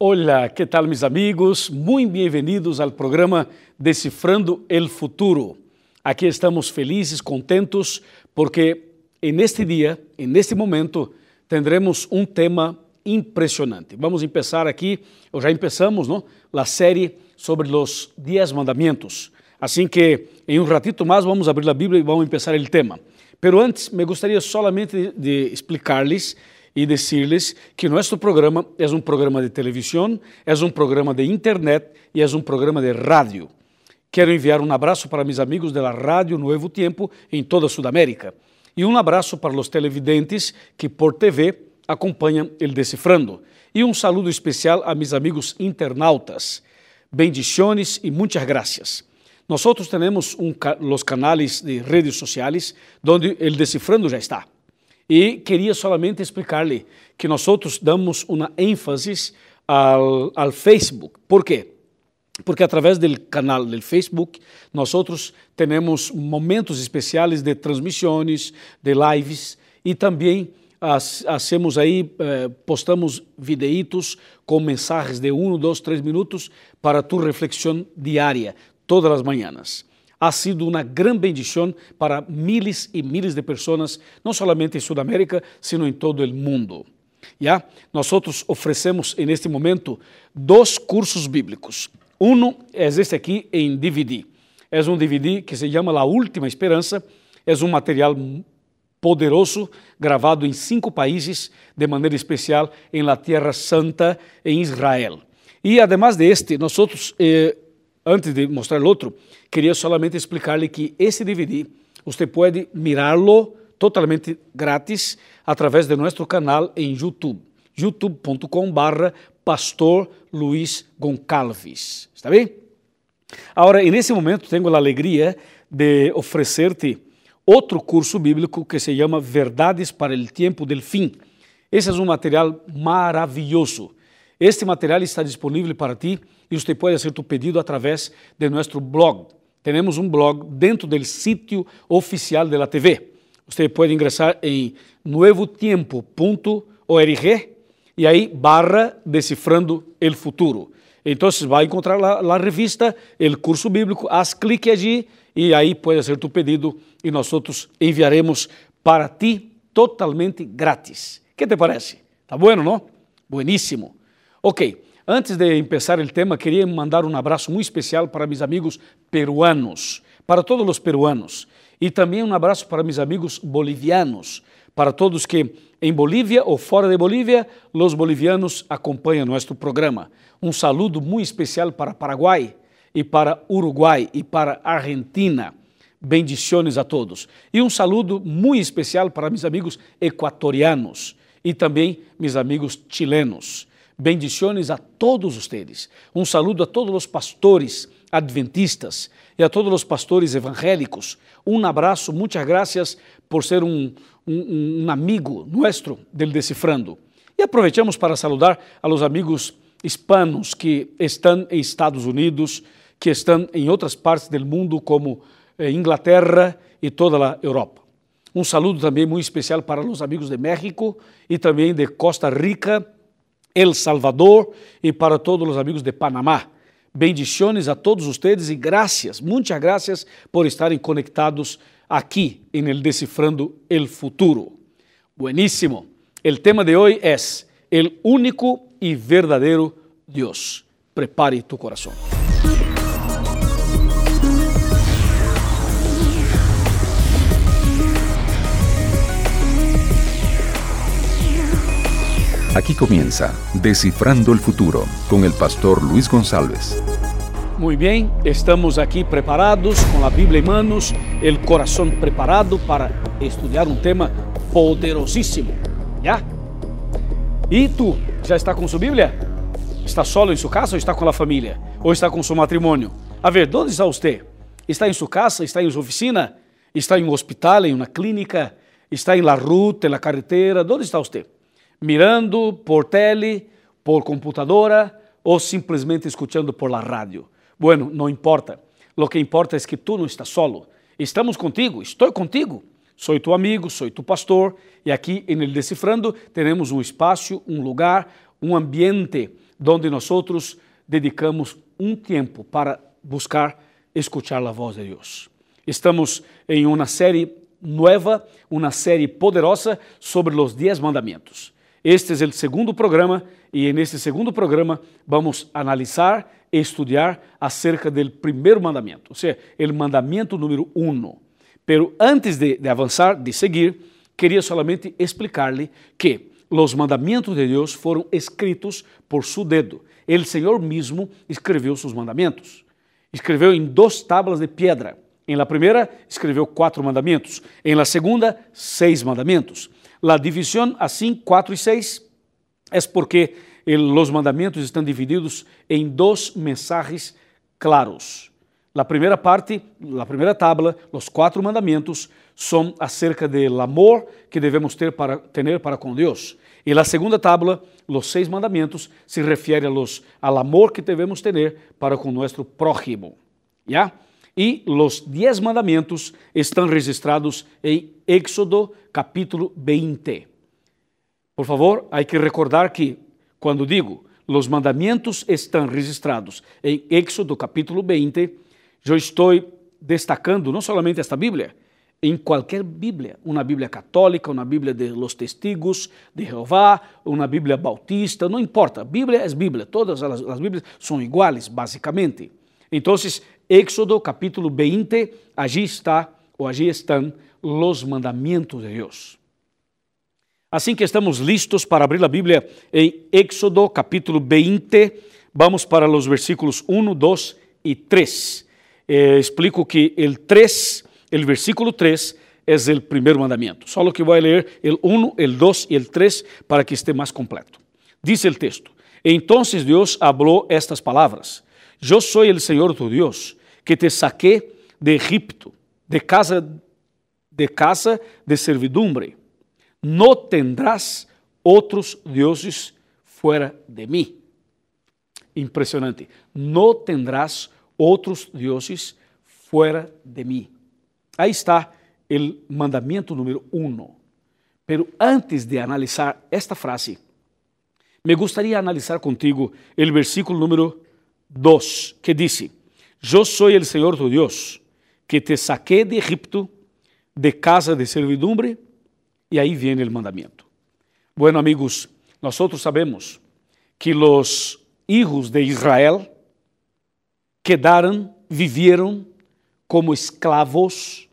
Hola, ¿qué tal mis amigos? Muy bienvenidos al programa Descifrando el Futuro. Aqui estamos felizes, contentos, porque en este dia, en este momento, tendremos um tema impressionante. Vamos começar aqui, ou já começamos, não? A série sobre os Dez Mandamentos. Assim que em um ratito mais vamos abrir a Bíblia e vamos começar o tema. Pero antes, me gostaria solamente de explicar-lhes e dizer-lhes que nosso programa é um programa de televisão, é um programa de internet e é um programa de rádio. Quero enviar um abraço para meus amigos da Rádio Novo Tempo em toda a Sudamérica e um abraço para os televidentes que por TV acompanham el Decifrando. E um saludo especial a meus amigos internautas. Bendiciones e muitas graças. Nós temos um, os canais de redes sociais onde o Decifrando já está. E queria solamente explicar-lhe que nós damos uma ênfase ao, ao Facebook. Por quê? Porque através do canal do Facebook, nós temos momentos especiais de transmissões, de lives e também hacemos aí, eh, postamos videitos com mensagens de um, dois, três minutos para tu reflexão diária, todas as manhãs ha sido uma grande bendição para miles e miles de pessoas, não somente em Sudamérica, sino em todo o mundo. Nós oferecemos neste momento dois cursos bíblicos. Um é este aqui em DVD. É um DVD que se chama La Última Esperança. É um material poderoso, gravado em cinco países, de maneira especial em la Tierra Santa, em Israel. E, además de este, nós eh, antes de mostrar o outro, queria solamente explicar-lhe que esse DVD você pode mirá-lo totalmente grátis através de nosso canal em YouTube, youtube.com/barra Pastor Luiz Goncalves. Está bem? Agora, nesse momento, tenho a alegria de oferecer-te outro curso bíblico que se chama Verdades para o Tempo del Fim. Esse é um material maravilhoso. Este material está disponível para ti e você pode fazer tu pedido através de nosso blog. Temos um blog dentro do sítio oficial da TV. Você pode ingressar em nuevotiempo.org e aí barra decifrando el futuro. Então vai encontrar a revista, o curso bíblico, haz clique allí e aí pode fazer tu pedido e nós enviaremos para ti totalmente grátis. Que te parece? Tá bueno, não? Bueníssimo. Ok. Antes de começar o tema, queria mandar um abraço muito especial para meus amigos peruanos, para todos os peruanos, e também um abraço para meus amigos bolivianos, para todos que em Bolívia ou fora de Bolívia, os bolivianos acompanham nosso programa. Um saludo muito especial para Paraguai e para Uruguai e para Argentina. Bendiciones a todos. E um saludo muito especial para meus amigos equatorianos e também meus amigos chilenos. Bendiciones a todos ustedes. Um saludo a todos os pastores adventistas e a todos os pastores evangélicos. Um abraço, muitas graças por ser um, um, um amigo nuestro del Decifrando. E aproveitamos para saludar a los amigos hispanos que estão em Estados Unidos, que estão em outras partes do mundo, como eh, Inglaterra e toda a Europa. Um saludo também muito especial para os amigos de México e também de Costa Rica El Salvador e para todos os amigos de Panamá. Bendiciones a todos ustedes e graças, muitas graças por estarem conectados aqui em El Decifrando el Futuro. Bueníssimo. El tema de hoy es el único y verdadero Dios. Prepare tu corazón. Aquí comienza Descifrando el Futuro con el pastor Luis González. Muy bien, estamos aquí preparados con la Biblia en manos, el corazón preparado para estudiar un tema poderosísimo. ¿Ya? ¿Y tú? ¿Ya está con su Biblia? ¿Está solo en su casa o está con la familia? ¿O está con su matrimonio? A ver, ¿dónde está usted? ¿Está en su casa? ¿Está en su oficina? ¿Está en un hospital, en una clínica? ¿Está en la ruta, en la carretera? ¿Dónde está usted? Mirando por tele, por computadora ou simplesmente escutando por la rádio. Bueno, não importa. Lo que importa é que tu não estás solo. Estamos contigo, estou contigo. Sou tu amigo, sou tu pastor e aqui em El Decifrando temos um espaço, um lugar um ambiente onde nós dedicamos um tempo para buscar escuchar a voz de Deus. Estamos em uma série nova, uma série poderosa sobre os dez mandamentos. Este é o segundo programa e neste segundo programa vamos analisar e estudar acerca do primeiro mandamento, ou seja, o mandamento número um. Pero antes de, de avançar, de seguir, queria solamente explicar-lhe que os mandamentos de Deus foram escritos por seu dedo. Ele, Senhor mesmo, escreveu seus mandamentos. Escreveu em duas tábuas de pedra. Em la primeira, escreveu quatro mandamentos. Em la segunda, seis mandamentos. La divisão assim, quatro e seis, é porque os mandamentos estão divididos em dois mensagens claros. A primeira parte, a primeira tábua, os quatro mandamentos, são acerca do amor que devemos ter para ter para com Deus. E a segunda tábua, os seis mandamentos, se refere a los, amor que devemos ter para com nosso prójimo. ¿Ya? E os dez mandamentos estão registrados em Éxodo capítulo 20. Por favor, há que recordar que, quando digo os mandamentos estão registrados em Éxodo capítulo 20, eu estou destacando não somente esta Bíblia, em qualquer Bíblia, uma Bíblia católica, uma Bíblia de los testigos de Jeová, uma Bíblia bautista, não importa, Bíblia é Bíblia, todas as, as Bíblias são iguais, basicamente. Então, Éxodo capítulo 20, allí está, ou allí estão os mandamentos de Deus. Assim que estamos listos para abrir a Bíblia em Éxodo capítulo 20, vamos para os versículos 1, 2 e 3. Eh, explico que o 3 o versículo 3 é o primeiro mandamento. Só que vou ler o 1, o 2 e o 3 para que esté mais completo. Diz o texto: Entonces Deus falou estas palavras: Eu sou o Senhor tu Deus, que te saqué de Egipto, de casa de casa de servidumbre. No tendrás outros deuses fuera de mim. Impressionante. No tendrás outros deuses fuera de mim. Aí está o mandamento número um. Pero antes de analisar esta frase, me gostaria analisar contigo o versículo número 2, que diz: Eu sou o Senhor tu Deus, que te saqué de Egipto, de casa de servidumbre, e aí vem o mandamento. Bueno, amigos, nós sabemos que os hijos de Israel quedaram, viveram como esclavos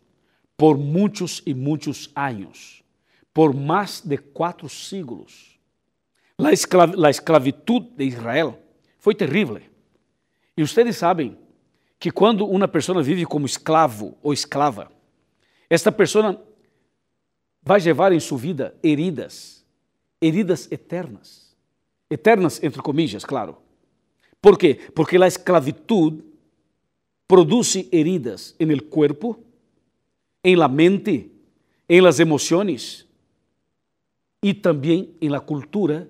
por muitos e muitos anos, por mais de quatro siglos. A, esclav esclavitud de Israel foi terrível. E vocês sabem que quando uma pessoa vive como esclavo ou esclava, esta pessoa vai levar em sua vida heridas, heridas eternas. Eternas, entre comillas, claro. Por quê? Porque a esclavitud produz heridas no corpo em la mente, em las emoções e também em la cultura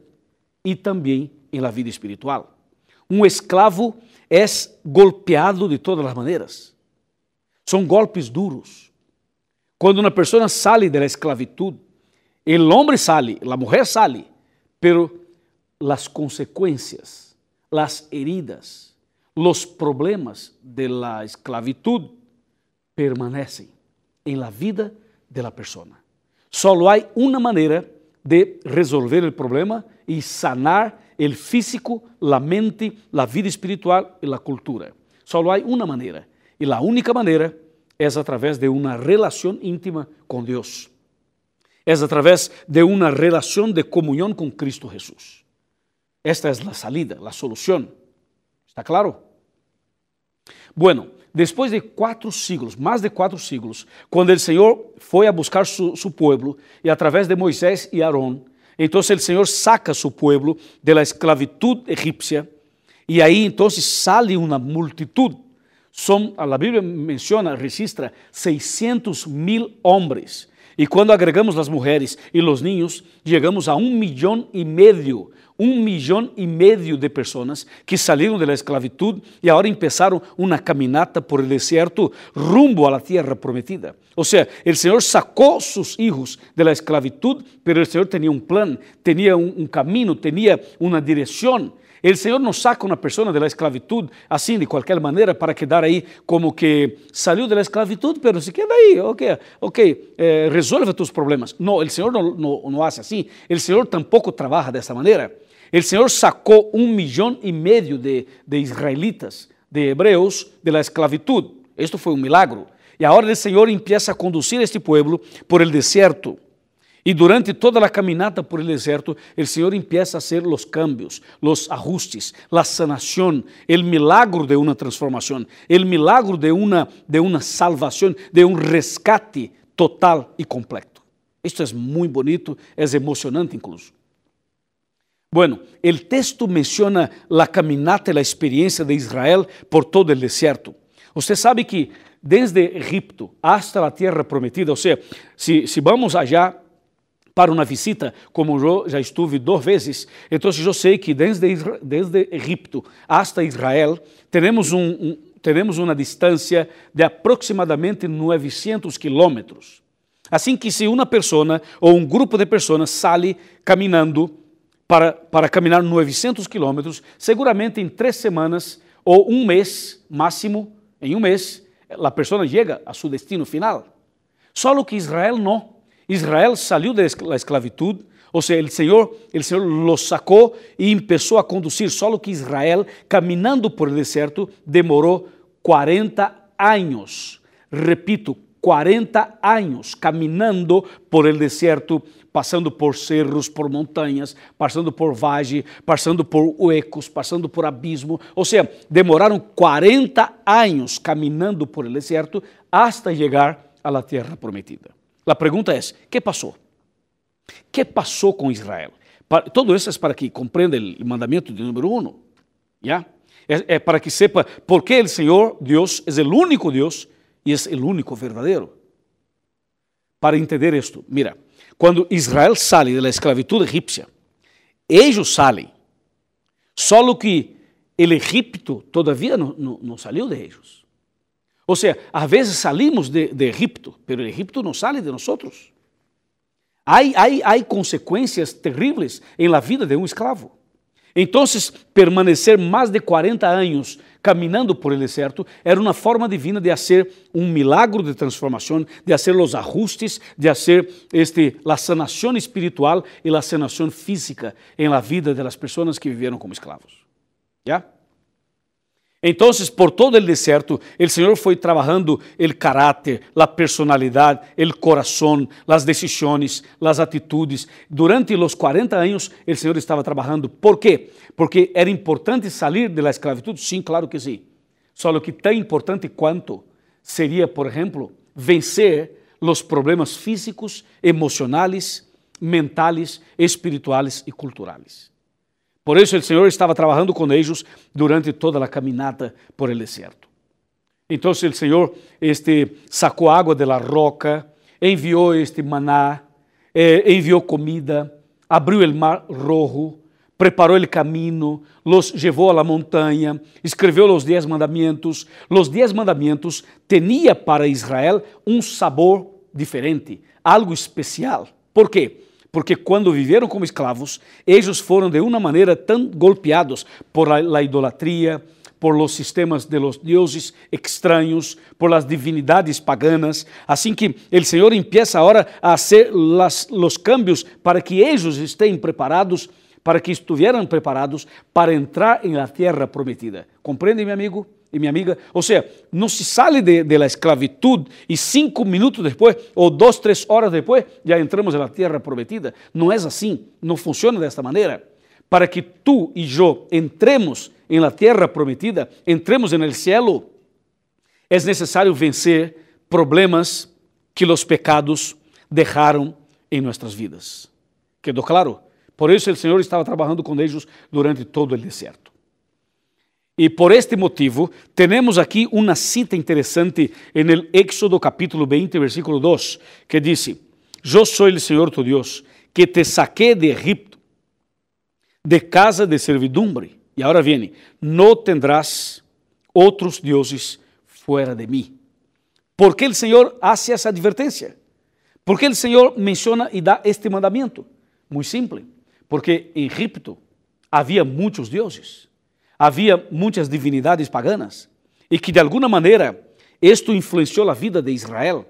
e também em la vida espiritual. Um escravo é golpeado de todas as maneiras. São golpes duros. Quando uma pessoa sai da esclavitud, o homem sai, a mulher sai, pero as consequências, as heridas, os problemas de la esclavitud permanecem em la vida de la persona. Solo há uma maneira de resolver o problema e sanar o físico, a mente, a vida espiritual e a cultura. Solo há uma maneira. E a única maneira é através de uma relação íntima com Deus. É através de uma relação de comunhão com Cristo Jesus. Esta é a salida, a solução. ¿Está claro? Bueno, depois de quatro siglos, mais de quatro siglos, quando o Senhor foi a buscar su, su pueblo e através de Moisés e Aarón, então o Senhor saca su pueblo de la esclavitud egípcia e aí então sale uma multitud. A Bíblia menciona, registra 600 mil homens. E quando agregamos as mulheres e os niños, chegamos a um milhão e meio, um milhão e meio de pessoas que saíram da esclavitud e agora começaram uma caminata por el deserto rumbo a la tierra prometida. Ou seja, o Senhor sacou seus hijos da esclavitud, pero o Senhor tinha um plano, tinha um, um caminho, tinha uma direção. O Senhor não saca uma pessoa da esclavitud assim, de qualquer maneira, para quedar aí como que saiu da esclavitud, pero se queda aí, ok, ok, eh, resolve tus problemas. Não, o Senhor não, não, não hace assim. O Senhor tampouco trabalha dessa maneira. O Senhor sacou um milhão e meio de, de israelitas, de hebreus, da esclavitud. Isto foi um milagro. E agora o Senhor empieza a conduzir este pueblo por el deserto. E durante toda a caminata por el deserto, o Senhor empieza a hacer os cambios, os ajustes, a sanação, o milagro de uma transformação, o milagro de uma, de uma salvação, de um rescate total e completo. Isto é muito bonito, é emocionante incluso. Bueno, o texto menciona a caminata e a experiência de Israel por todo o deserto. Você sabe que desde Egipto hasta a terra prometida, ou seja, se, se vamos allá para uma visita, como eu já estive duas vezes, então eu sei que desde, desde Egipto hasta Israel, temos, um, um, uma distância de aproximadamente 900 quilômetros. Assim que se uma pessoa ou um grupo de pessoas sai caminhando para, para caminhar 900 quilômetros, seguramente em três semanas ou um mês máximo, em um mês, a pessoa chega a seu destino final. Só que Israel não. Israel saiu da esclavitud, ou seja, o Senhor, o Senhor los sacou e começou a conduzir. Só que Israel, caminhando por el deserto, demorou 40 anos. Repito, 40 anos caminhando por el deserto, passando por cerros, por montanhas, passando por vage, passando por huecos, passando por abismo. Ou seja, demoraram 40 anos caminhando por el deserto hasta chegar a la tierra prometida. A pergunta é: que passou? Que passou com Israel? Todo isso é para que compreenda o mandamento de número um. ¿ya? É, é, para que sepa por que o Senhor Deus é o único Deus e é o único verdadeiro. Para entender isto, mira, quando Israel sai da esclavitud egípcia, eles saem, só que o Egipto todavia não, não, não saiu de eles. Ou seja, às vezes salimos de, de Egipto, mas o Egipto não sai de nós. Há, há, há consequências terríveis em la vida de um escravo. Então, permanecer mais de 40 anos caminhando por el deserto era uma forma divina de fazer um milagro de transformação, de fazer os ajustes, de fazer este, a sanação espiritual e a sanação física em la vida das pessoas que viveram como escravos. ¿Ya? Então, por todo o deserto, o Senhor foi trabalhando o caráter, a personalidade, o coração, as decisões, as atitudes. Durante os 40 anos, o Senhor estava trabalhando. ¿Por quê? Porque era importante sair da esclavitud? Sim, claro que sim. Só que tão importante quanto seria, por exemplo, vencer os problemas físicos, emocionais, mentais, espirituais e culturais. Por isso, o Senhor estava trabalhando com eles durante toda a caminata por el deserto. Então, o Senhor este, sacou água da roca, enviou este maná, eh, enviou comida, abriu o mar rojo, preparou o caminho, los levou la montanha, escreveu os dez mandamentos. Os dez mandamentos tinha para Israel um sabor diferente, algo especial. Por quê? Porque quando viveram como escravos, eles foram de uma maneira tão golpeados por a, idolatria, por los sistemas de los dioses extraños, por las divinidades paganas. Assim que o Senhor empieza agora a las, los cambios para que eles estejam preparados, para que estuvieran preparados para entrar em la tierra prometida. Compreende, meu amigo? Minha amiga. Ou seja, não se sai de, de la esclavitud e cinco minutos depois, ou duas, três horas depois, já entramos na terra prometida. Não é assim, não funciona desta maneira. Para que tu e eu entremos em la terra prometida, entremos en el cielo, é necessário vencer problemas que os pecados deixaram em nossas vidas. Quedou claro? Por isso o Senhor estava trabalhando com eles durante todo o deserto. E por este motivo, temos aqui uma cita interessante en el Éxodo capítulo 20, versículo 2, que diz: Eu sou o Senhor tu Deus, que te saqué de Egipto, de casa de servidumbre. Y ahora viene, no tendrás otros dioses fuera de mí. ¿Por qué el Señor hace esa advertencia? ¿Por qué el Señor menciona y da este mandamiento? Muy simple, porque en Egipto había muchos dioses, había muchas divinidades paganas y que de alguna manera esto influenció la vida de Israel.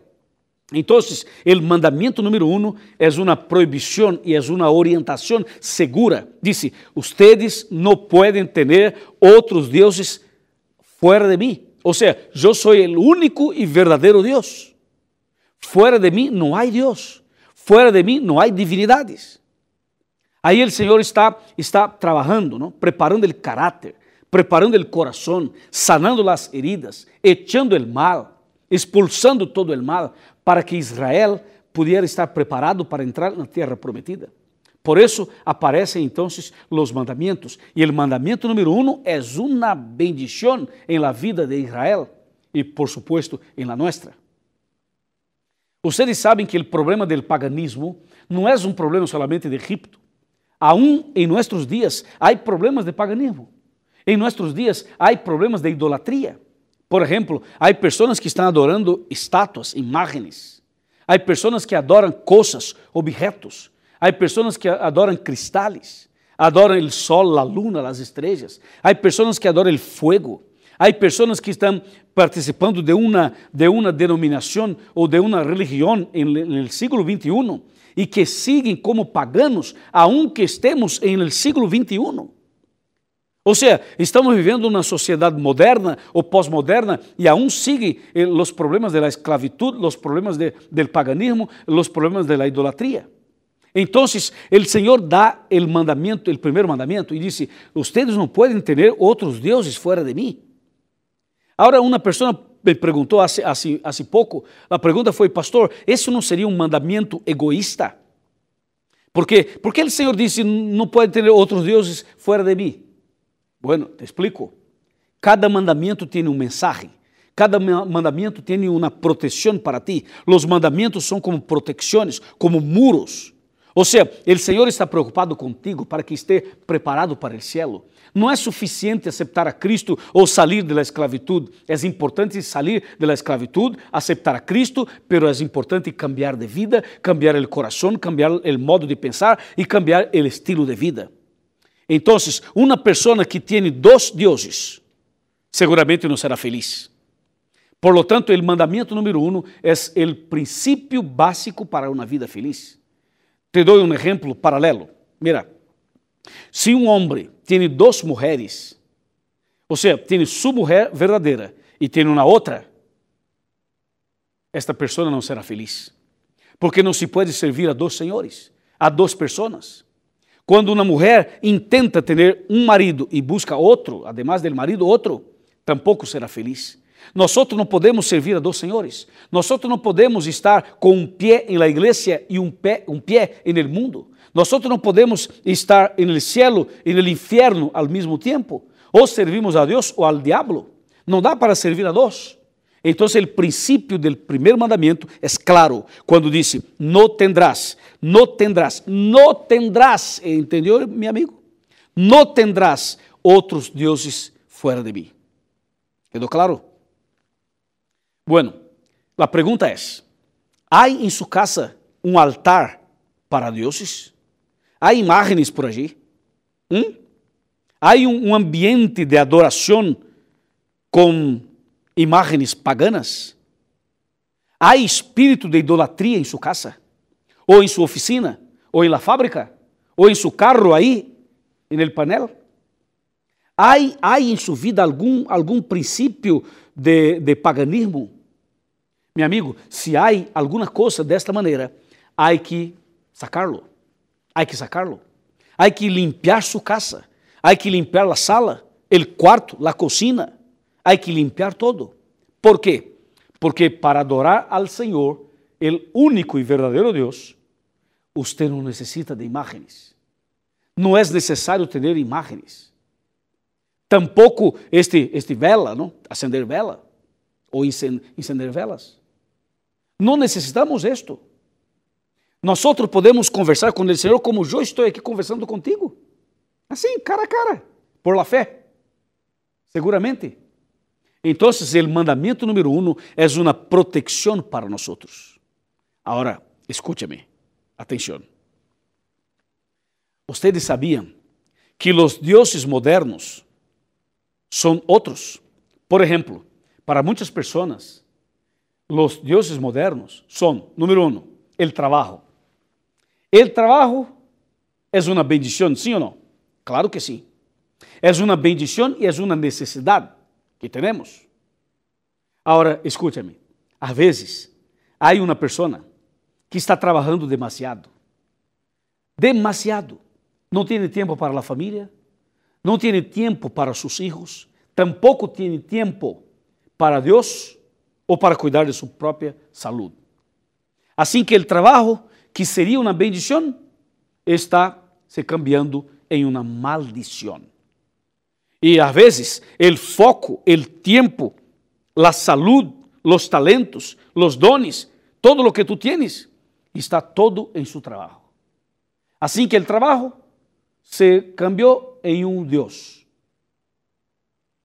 Entonces, el mandamiento número uno es una prohibición y es una orientación segura. Dice, ustedes no pueden tener otros dioses fuera de mí. O sea, yo soy el único y verdadero Dios. Fuera de mí no hay Dios. Fuera de mí no hay divinidades. Ahí el Señor está, está trabajando, ¿no? preparando el carácter, preparando el corazón, sanando las heridas, echando el mal, expulsando todo el mal, para que Israel pudiera estar preparado para entrar na terra prometida. Por isso aparecem então os mandamentos. E o mandamento número um é uma bendição em la vida de Israel e, por supuesto, em la nuestra. Vocês sabem que o problema do paganismo não é um problema solamente de Egipto. Aún em nossos dias há problemas de paganismo. Em nossos dias há problemas de idolatria. Por exemplo, há pessoas que estão adorando estátuas, imagens. Há pessoas que adoram coisas, objetos. Há pessoas que adoram cristais. Adoram o sol, a luna, as estrelas. Há pessoas que adoram o fogo. Há pessoas que estão participando de uma, de uma denominação ou de uma religião no século 21 e que seguem como paganos, aunque estemos no século 21. Ou seja, estamos vivendo uma sociedade moderna ou pós-moderna e aún sigue eh, os problemas da esclavitud, os problemas de, del paganismo, os problemas da idolatria. Então, o Senhor dá o mandamento, o primeiro mandamento, e disse: Ustedes não podem ter outros deuses fora de mim. Agora, uma pessoa me perguntou há, há, há pouco, a pergunta foi, pastor, esse não seria um mandamento egoísta? Por quê? Porque o Senhor disse: Não pode ter outros deuses fora de mim. Bueno, te explico. Cada mandamento tem um mensagem. Cada mandamento tem uma proteção para ti. Os mandamentos são como proteções, como muros. Ou seja, o Senhor está preocupado contigo para que esteja preparado para o cielo. Não é suficiente aceitar a Cristo ou sair da esclavitud. É importante sair da esclavitud, aceitar a Cristo, pero é importante cambiar de vida, cambiar o coração, cambiar o modo de pensar e cambiar o estilo de vida. Então, uma pessoa que tem dois deuses, seguramente não será feliz. Por lo tanto, o mandamento número um é o princípio básico para uma vida feliz. Te dou um exemplo paralelo. Mira, se um homem tem duas mulheres, ou seja, tem sua mulher verdadeira e tem uma outra, esta pessoa não será feliz. Porque não se pode servir a dois senhores, a duas pessoas. Quando uma mulher intenta ter um marido e busca outro, además del marido, outro, tampouco será feliz. Nós não podemos servir a dois senhores. Nós não podemos estar com um pé em la igreja e um pé, um pé en el mundo. Nós não podemos estar en el cielo e no inferno al mesmo tempo. Ou servimos a Deus ou al diablo. Não dá para servir a dois. Então, o princípio do primeiro mandamento é claro, quando disse: Não tendrás, não tendrás, não tendrás, entendeu, meu amigo? Não tendrás outros deuses fora de mim. ¿Quedou claro? Bueno, a pergunta é: há em sua casa um altar para deuses? Há imagens por allí? ¿Mm? Um, um ambiente de adoração com imagens paganas? Há espírito de idolatria em sua casa? Ou em sua oficina? Ou em la fábrica? Ou em seu carro aí, em el panel? Há em sua vida algum, algum princípio de, de paganismo? Meu amigo, se há alguma coisa desta maneira, há que sacarlo. Há que sacarlo. Há que limpar sua casa. Há que limpar a sala, o quarto, a cocina hay que limpiar todo. ¿Por qué? Porque para adorar al Señor, el único y verdadero Dios, usted no necesita de imágenes. No es necesario tener imágenes. Tampoco este, este vela, ¿no? Acender vela o encender velas. No necesitamos esto. Nosotros podemos conversar con el Señor como yo estoy aquí conversando contigo. Assim, cara a cara, por la fé. Seguramente. Então, o mandamento número um é uma proteção para nós. Agora, escúchame, atenção. Vocês sabiam que os deuses modernos são outros? Por exemplo, para muitas pessoas, os deuses modernos são, número um, o trabalho. O trabalho é uma bendição, sim ou não? Claro que sim. É uma bendição e é uma necessidade que temos. Agora, escúchame. Às vezes, há uma pessoa que está trabalhando demasiado. Demasiado. Não tem tempo para a família, não tem tempo para seus filhos, tampouco tem tempo para Deus ou para cuidar de sua própria saúde. Assim que o trabalho, que seria uma bendição, está se cambiando em uma maldição. E às vezes, o foco, o tempo, a saúde, os talentos, os dones, todo o que tu tienes, está todo em seu trabalho. Assim que o trabalho se cambiou em um Deus.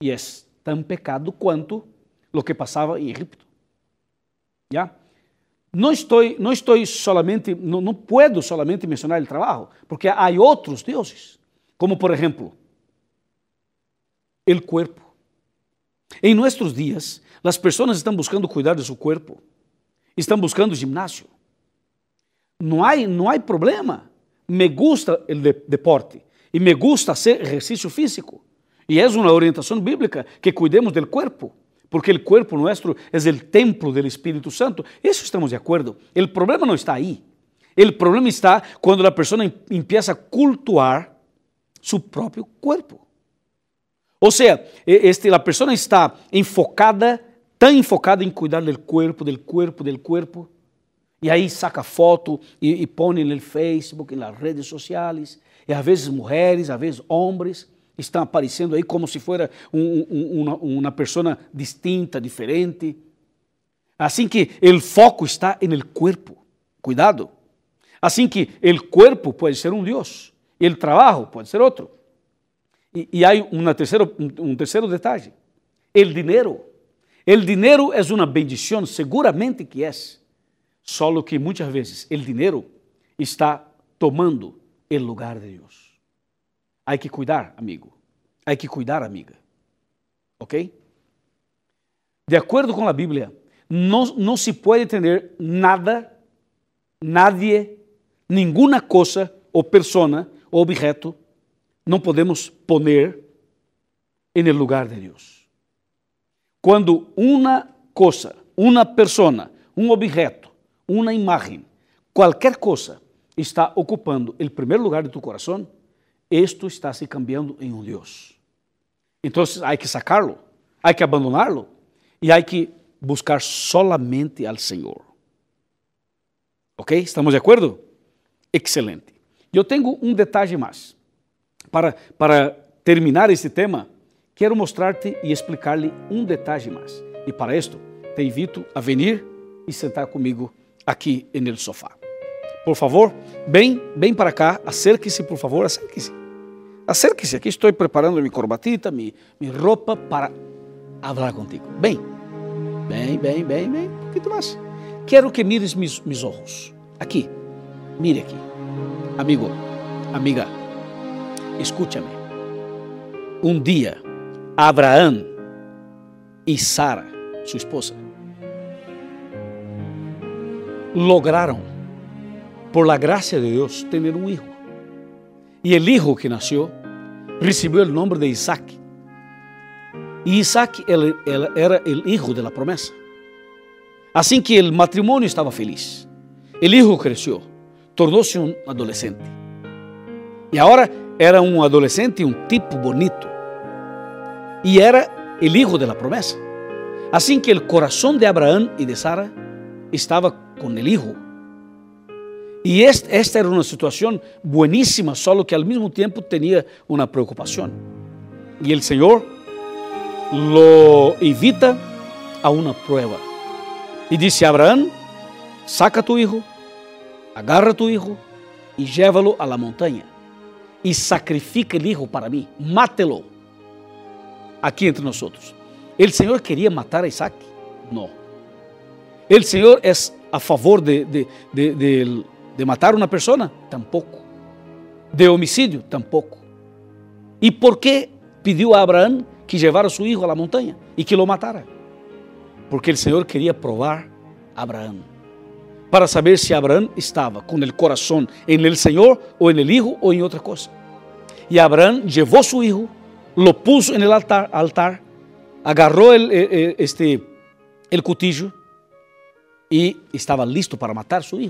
E é tão pecado quanto o que passava em Egipto. Já? Não estou, não estou solamente, não, não puedo solamente mencionar o trabalho, porque há outros deuses, como por exemplo, o corpo. Em nossos dias, as pessoas estão buscando cuidar de seu corpo, estão buscando ginásio. Não há, não há problema. Me gusta o de, deporte e me gusta fazer exercício físico. E é uma orientação bíblica que cuidemos do corpo, porque o corpo nosso é o templo do Espírito Santo. Isso estamos de acordo. O problema não está aí. O problema está quando a pessoa empieza a cultuar seu próprio corpo. Ou seja, este, a pessoa está enfocada, tão enfocada em cuidar do corpo, do corpo, do corpo, e aí saca foto e, e põe no Facebook, nas redes sociais, e às vezes mulheres, às vezes homens, estão aparecendo aí como se fosse um, um, uma, uma pessoa distinta, diferente. Assim que o foco está no corpo. Cuidado. Assim que o corpo pode ser um Deus, o trabalho pode ser outro. E, e há uma terceiro, um terceiro detalhe: o dinheiro. O dinheiro é uma bendição, seguramente que é, só que muitas vezes o dinheiro está tomando o lugar de Deus. Há que cuidar, amigo. Há que cuidar, amiga. ¿Ok? De acordo com a Bíblia, não, não se pode ter nada, nadie, nenhuma coisa ou persona ou objeto não podemos poner em lugar de Deus. Quando uma coisa, uma persona, um objeto, uma imagem, qualquer coisa está ocupando o primeiro lugar de tu coração, isto está se cambiando em um Deus. Então, há que sacarlo, há que abandonarlo e há que buscar solamente ao Senhor. Ok? Estamos de acordo? Excelente. Eu tenho um detalhe mais. Para, para terminar este tema, quero mostrar-te e explicar-lhe um detalhe mais. E para isto, te invito a vir e sentar comigo aqui no sofá. Por favor, bem, bem para cá, acerque-se, por favor, acerque-se. Acerque-se, aqui estou preparando minha corbatita, minha, minha roupa para falar contigo. Bem, bem, bem, bem, bem, um pouquinho mais. Quero que mires meus, meus olhos. Aqui, mire aqui. Amigo, amiga, Escúchame. Um dia, Abraão e Sara, sua esposa, lograram, por la gracia de Deus, ter um hijo. E o hijo que nasceu recebeu o nome de Isaac. E Isaac era o hijo de la promesa. Assim que o matrimônio estava feliz. O hijo cresceu, tornou-se um adolescente. E agora era um adolescente, um tipo bonito. E era o hijo de la promesa. Assim que o coração de Abraão e de Sara estava com o hijo. E esta era uma situação bueníssima, só que ao mesmo tempo tinha uma preocupação. E o Senhor lo invita a uma prueba. E disse a Abraão: Saca tu hijo, agarra tu hijo e llévalo a la montanha y sacrifique el hijo para mí, mátelo. Aquí entre nosotros. ¿El Señor quería matar a Isaac? No. ¿El Señor es a favor de, de, de, de matar a una persona? Tampoco. ¿De homicidio? Tampoco. ¿Y por qué pidió a Abraham que llevara a su hijo a la montaña y que lo matara? Porque el Señor quería probar a Abraham para saber si Abraham estaba con el corazón en el Señor o en el hijo o en otra cosa. Y Abraham llevó su hijo, lo puso en el altar, altar agarró el, el, este, el cutillo y estaba listo para matar a su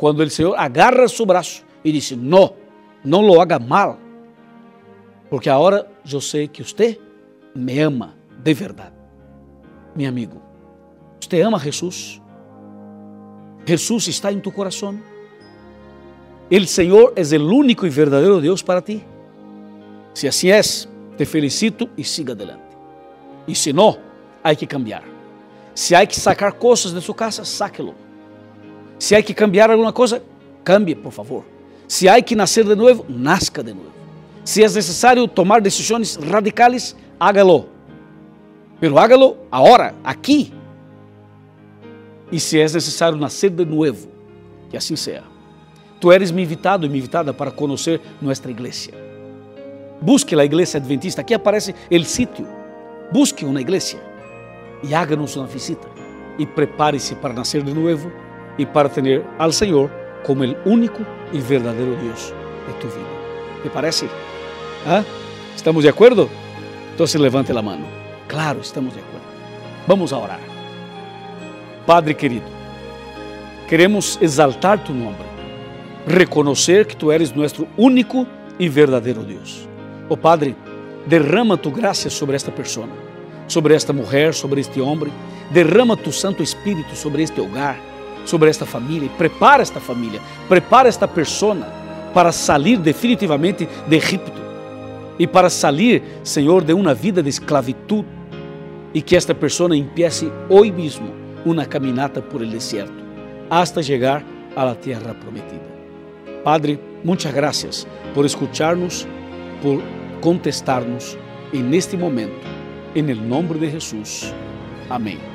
hijo. Cuando el Señor agarra su brazo y dice, no, no lo haga mal, porque ahora yo sé que usted me ama de verdad. Mi amigo, ¿usted ama a Jesús? Jesús está en tu corazón. El Señor es el único y verdadero Dios para ti. Si así es, te felicito y siga adelante. Y si no, hay que cambiar. Si hay que sacar cosas de su casa, sáquelo. Si hay que cambiar alguna cosa, cambie, por favor. Si hay que nacer de nuevo, nazca de nuevo. Si es necesario tomar decisiones radicales, hágalo. Pero hágalo ahora, aquí. Y si es necesario nacer de nuevo, que así sea. Tú eres mi invitado y mi invitada para conocer nuestra iglesia. Busque la iglesia adventista. Aquí aparece el sitio. Busque una iglesia y háganos una visita. Y prepárese para nacer de nuevo y para tener al Señor como el único y verdadero Dios de tu vida. ¿Te parece? ¿Ah? ¿Estamos de acuerdo? Entonces levante la mano. Claro, estamos de acuerdo. Vamos a orar. Padre querido, queremos exaltar tu nombre, reconocer que tú eres nuestro único y verdadero Dios. Oh Padre, derrama tu gracia sobre esta persona, sobre esta mujer, sobre este hombre. Derrama tu Santo Espíritu sobre este hogar, sobre esta família. E prepara esta família, prepara esta persona para sair definitivamente de Egipto e para sair, Senhor, de uma vida de esclavitud e que esta persona empiece hoje mesmo uma caminata por el desierto hasta chegar a la tierra prometida. Padre, muitas gracias por escucharnos, por contestarnos en este momento. En el de Jesús. Amén.